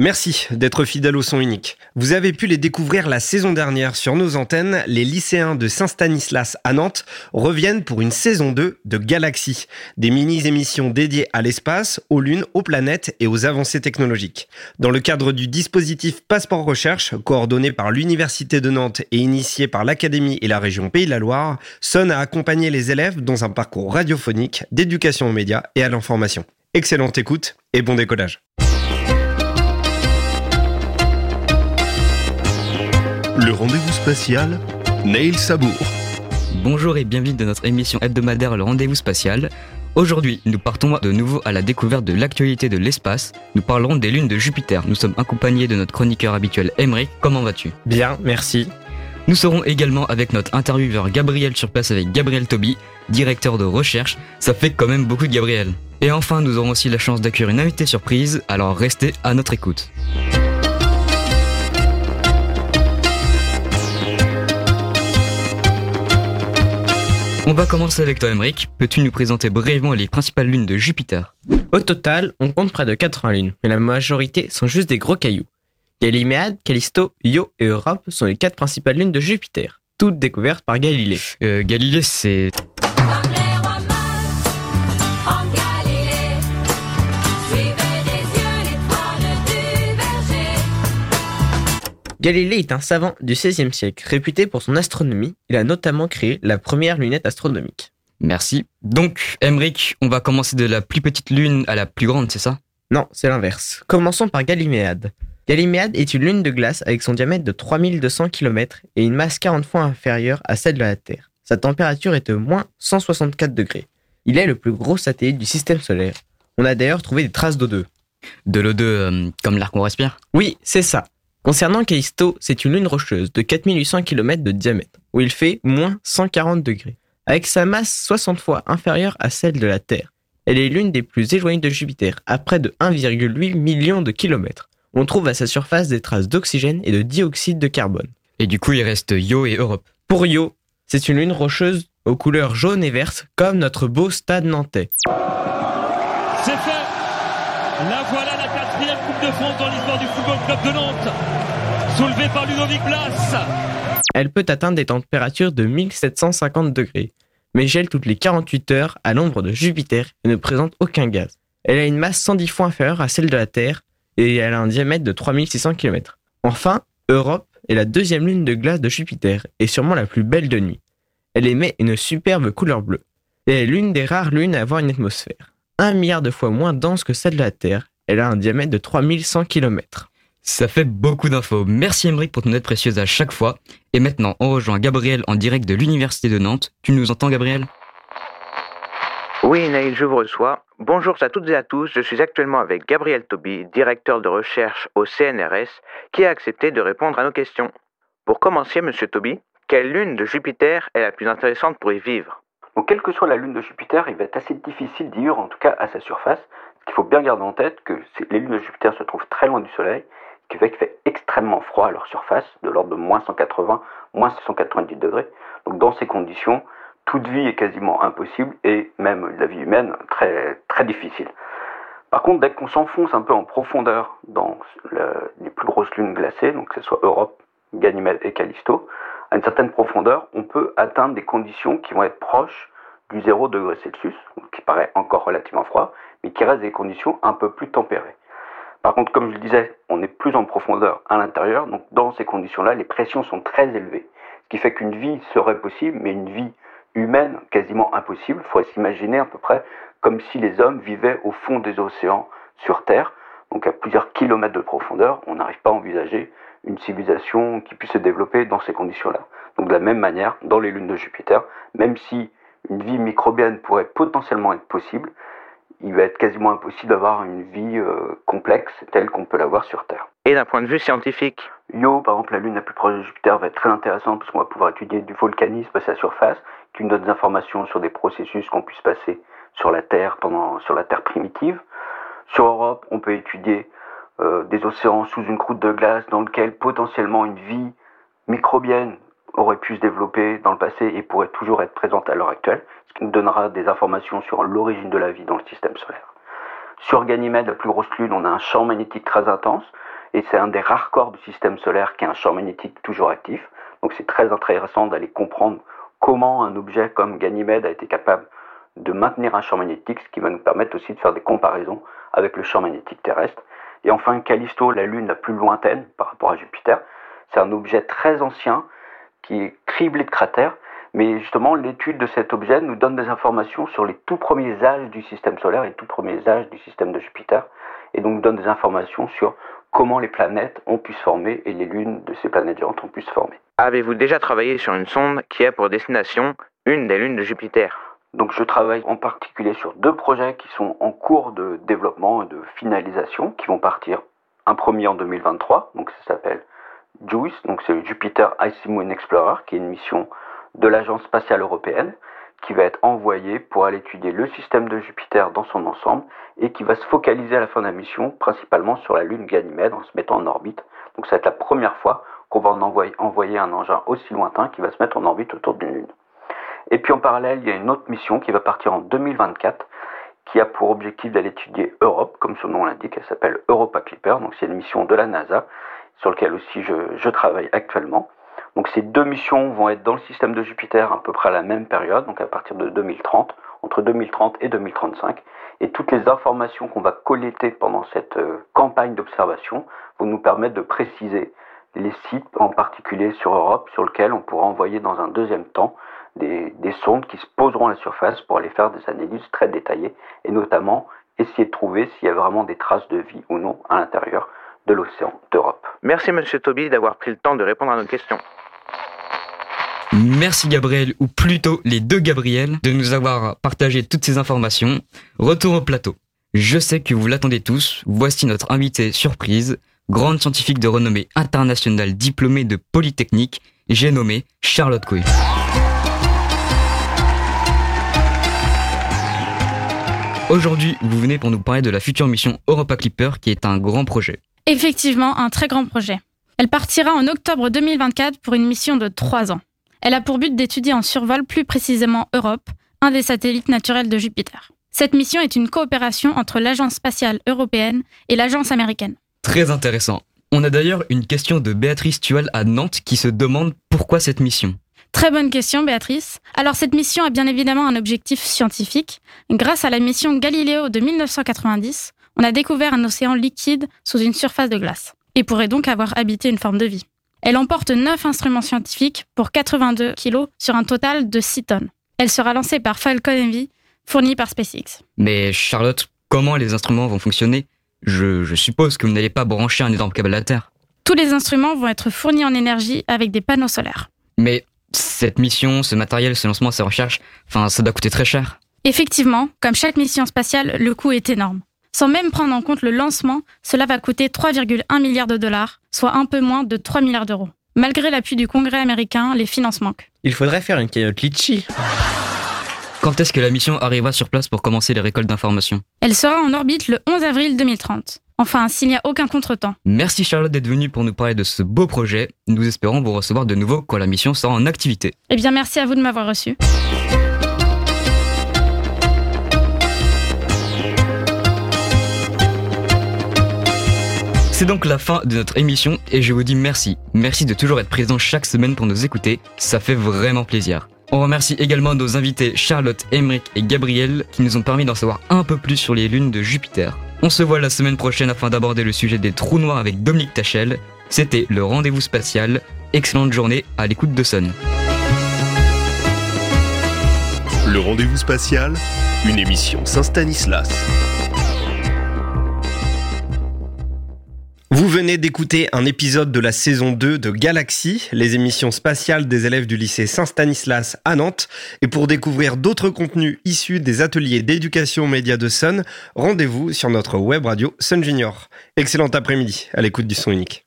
Merci d'être fidèle au son unique. Vous avez pu les découvrir la saison dernière sur nos antennes. Les lycéens de Saint-Stanislas à Nantes reviennent pour une saison 2 de Galaxy. Des mini-émissions dédiées à l'espace, aux lunes, aux planètes et aux avancées technologiques. Dans le cadre du dispositif Passeport Recherche, coordonné par l'Université de Nantes et initié par l'Académie et la région Pays de la Loire, Son a accompagné les élèves dans un parcours radiophonique d'éducation aux médias et à l'information. Excellente écoute et bon décollage. Le rendez-vous spatial, Neil Sabour. Bonjour et bienvenue dans notre émission hebdomadaire Le rendez-vous spatial. Aujourd'hui, nous partons de nouveau à la découverte de l'actualité de l'espace. Nous parlerons des lunes de Jupiter. Nous sommes accompagnés de notre chroniqueur habituel Emmerich. Comment vas-tu? Bien, merci. Nous serons également avec notre intervieweur Gabriel sur place avec Gabriel Toby, directeur de recherche. Ça fait quand même beaucoup de Gabriel. Et enfin, nous aurons aussi la chance d'accueillir une invitée surprise, alors restez à notre écoute. On va commencer avec toi, Emmerich. Peux-tu nous présenter brièvement les principales lunes de Jupiter? Au total, on compte près de 80 lunes, mais la majorité sont juste des gros cailloux. Ganyméde, Callisto, Io et Europe sont les quatre principales lunes de Jupiter, toutes découvertes par Galilée. euh, Galilée, c'est... Galilée est un savant du XVIe siècle, réputé pour son astronomie. Il a notamment créé la première lunette astronomique. Merci. Donc, Emmerich, on va commencer de la plus petite lune à la plus grande, c'est ça? Non, c'est l'inverse. Commençons par Ganyméde. Ganyméde est une lune de glace avec son diamètre de 3200 km et une masse 40 fois inférieure à celle de la Terre. Sa température est de moins 164 degrés. Il est le plus gros satellite du système solaire. On a d'ailleurs trouvé des traces d'O2. De l'O2 euh, comme l'air qu'on respire? Oui, c'est ça. Concernant Callisto, c'est une lune rocheuse de 4800 km de diamètre, où il fait moins 140 degrés. Avec sa masse 60 fois inférieure à celle de la Terre, elle est l'une des plus éloignées de Jupiter, à près de 1,8 million de kilomètres. On trouve à sa surface des traces d'oxygène et de dioxyde de carbone. Et du coup, il reste Io et Europe. Pour Io, c'est une lune rocheuse aux couleurs jaune et verte, comme notre beau stade nantais. C'est fait La voilà quatrième Coupe de France dans l'histoire du Football Club de Nantes Soulevée par Ludovic Blas Elle peut atteindre des températures de 1750 degrés, mais gèle toutes les 48 heures à l'ombre de Jupiter et ne présente aucun gaz. Elle a une masse 110 fois inférieure à celle de la Terre et elle a un diamètre de 3600 km. Enfin, Europe est la deuxième lune de glace de Jupiter et sûrement la plus belle de nuit. Elle émet une superbe couleur bleue et est l'une des rares lunes à avoir une atmosphère. Un milliard de fois moins dense que celle de la Terre, elle a un diamètre de 3100 km. Ça fait beaucoup d'infos. Merci Emmerich pour ton aide précieuse à chaque fois. Et maintenant, on rejoint Gabriel en direct de l'Université de Nantes. Tu nous entends, Gabriel? Oui, Naïl, je vous reçois. Bonjour à toutes et à tous. Je suis actuellement avec Gabriel Toby, directeur de recherche au CNRS, qui a accepté de répondre à nos questions. Pour commencer, monsieur Toby, quelle lune de Jupiter est la plus intéressante pour y vivre? Donc, quelle que soit la lune de Jupiter, il va être assez difficile d'y vivre, en tout cas à sa surface. Il faut bien garder en tête que les lunes de Jupiter se trouvent très loin du Soleil, ce qui fait qu'il fait extrêmement froid à leur surface, de l'ordre de moins 180, moins 690 degrés. Donc, dans ces conditions, toute vie est quasiment impossible et même la vie humaine très, difficile. Par contre, dès qu'on s'enfonce un peu en profondeur dans le, les plus grosses lunes glacées, donc que ce soit Europe, Ganymède et Callisto, à une certaine profondeur, on peut atteindre des conditions qui vont être proches du 0 degré Celsius, qui paraît encore relativement froid, mais qui restent des conditions un peu plus tempérées. Par contre, comme je le disais, on est plus en profondeur à l'intérieur, donc dans ces conditions-là, les pressions sont très élevées, ce qui fait qu'une vie serait possible, mais une vie humaine quasiment impossible. Il faut s'imaginer à peu près comme si les hommes vivaient au fond des océans sur Terre, donc à plusieurs kilomètres de profondeur. On n'arrive pas à envisager une civilisation qui puisse se développer dans ces conditions-là. Donc de la même manière, dans les lunes de Jupiter, même si une vie microbienne pourrait potentiellement être possible, il va être quasiment impossible d'avoir une vie euh, complexe telle qu'on peut l'avoir sur Terre. Et d'un point de vue scientifique? Io, par exemple, la lune la plus proche de Jupiter, va être très intéressante parce qu'on va pouvoir étudier du volcanisme à sa surface, qui nous donne des informations sur des processus qu'on puisse passer sur la Terre pendant sur la Terre primitive. Sur Europe, on peut étudier euh, des océans sous une croûte de glace dans lequel potentiellement une vie microbienne aurait pu se développer dans le passé et pourrait toujours être présente à l'heure actuelle, ce qui nous donnera des informations sur l'origine de la vie dans le système solaire. Sur Ganymède, la plus grosse lune, on a un champ magnétique très intense, et c'est un des rares corps du système solaire qui a un champ magnétique toujours actif. Donc c'est très intéressant d'aller comprendre comment un objet comme Ganymède a été capable de maintenir un champ magnétique, ce qui va nous permettre aussi de faire des comparaisons avec le champ magnétique terrestre. Et enfin, Callisto, la Lune la plus lointaine par rapport à Jupiter, c'est un objet très ancien qui est criblé de cratères, mais justement l'étude de cet objet nous donne des informations sur les tout premiers âges du système solaire et les tout premiers âges du système de Jupiter, et donc donne des informations sur comment les planètes ont pu se former et les lunes de ces planètes géantes ont pu se former. Avez-vous déjà travaillé sur une sonde qui a pour destination une des lunes de Jupiter? Donc je travaille en particulier sur deux projets qui sont en cours de développement et de finalisation, qui vont partir un premier en 2023, donc ça s'appelle JUICE, donc c'est le Jupiter Icy Moon Explorer, qui est une mission de l'Agence spatiale européenne, qui va être envoyée pour aller étudier le système de Jupiter dans son ensemble et qui va se focaliser à la fin de la mission principalement sur la Lune Ganymède en se mettant en orbite. Donc ça va être la première fois qu'on va en envoyer, envoyer un engin aussi lointain qui va se mettre en orbite autour d'une Lune. Et puis en parallèle, il y a une autre mission qui va partir en 2024 qui a pour objectif d'aller étudier Europe, comme son nom l'indique, elle s'appelle Europa Clipper, donc c'est une mission de la NASA sur laquelle aussi je, je, travaille actuellement. Donc ces deux missions vont être dans le système de Jupiter à peu près à la même période, donc à partir de 2030, entre 2030 et 2035. Et toutes les informations qu'on va collecter pendant cette euh, campagne d'observation vont nous permettre de préciser les sites, en particulier sur Europe, sur lesquels on pourra envoyer dans un deuxième temps des, des, sondes qui se poseront à la surface pour aller faire des analyses très détaillées et notamment essayer de trouver s'il y a vraiment des traces de vie ou non à l'intérieur de l'océan d'Europe. Merci Monsieur Toby d'avoir pris le temps de répondre à nos questions. Merci Gabriel, ou plutôt les deux Gabriel, de nous avoir partagé toutes ces informations. Retour au plateau. Je sais que vous l'attendez tous, voici notre invitée surprise, grande scientifique de renommée internationale diplômée de Polytechnique, j'ai nommé Charlotte Couy. Aujourd'hui, vous venez pour nous parler de la future mission Europa Clipper qui est un grand projet. Effectivement, un très grand projet. Elle partira en octobre 2024 pour une mission de trois ans. Elle a pour but d'étudier en survol plus précisément Europe, un des satellites naturels de Jupiter. Cette mission est une coopération entre l'Agence spatiale européenne et l'Agence américaine. Très intéressant. On a d'ailleurs une question de Béatrice Tuel à Nantes qui se demande pourquoi cette mission. Très bonne question, Béatrice. Alors, cette mission a bien évidemment un objectif scientifique. Grâce à la mission Galileo de 1990, on a découvert un océan liquide sous une surface de glace et pourrait donc avoir habité une forme de vie. Elle emporte 9 instruments scientifiques pour 82 kg sur un total de 6 tonnes. Elle sera lancée par Falcon Heavy, fournie par SpaceX. Mais Charlotte, comment les instruments vont fonctionner? Je, je suppose que vous n'allez pas brancher un énorme câble à la Terre. Tous les instruments vont être fournis en énergie avec des panneaux solaires. Mais cette mission, ce matériel, ce lancement, ces recherches, enfin, ça doit coûter très cher. Effectivement, comme chaque mission spatiale, le coût est énorme. Sans même prendre en compte le lancement, cela va coûter 3,1 milliards de dollars, soit un peu moins de 3 milliards d'euros. Malgré l'appui du Congrès américain, les finances manquent. Il faudrait faire une keynote litchi. Quand est-ce que la mission arrivera sur place pour commencer les récoltes d'informations? Elle sera en orbite le 11 avril 2030. Enfin, s'il n'y a aucun contretemps. Merci Charlotte d'être venue pour nous parler de ce beau projet. Nous espérons vous recevoir de nouveau quand la mission sera en activité. Eh bien, merci à vous de m'avoir reçu. C'est donc la fin de notre émission et je vous dis merci. Merci de toujours être présent chaque semaine pour nous écouter. Ça fait vraiment plaisir. On remercie également nos invités Charlotte, Emmerich et Gabriel qui nous ont permis d'en savoir un peu plus sur les lunes de Jupiter. On se voit la semaine prochaine afin d'aborder le sujet des trous noirs avec Dominique Tachel. C'était le rendez-vous spatial. Excellente journée à l'écoute de Sun. Le rendez-vous spatial, une émission Saint-Stanislas. Vous venez d'écouter un épisode de la saison 2 de Galaxy, les émissions spatiales des élèves du lycée Saint-Stanislas à Nantes. Et pour découvrir d'autres contenus issus des ateliers d'éducation média de Sun, rendez-vous sur notre web radio Sun Junior. Excellent après-midi à l'écoute du son unique.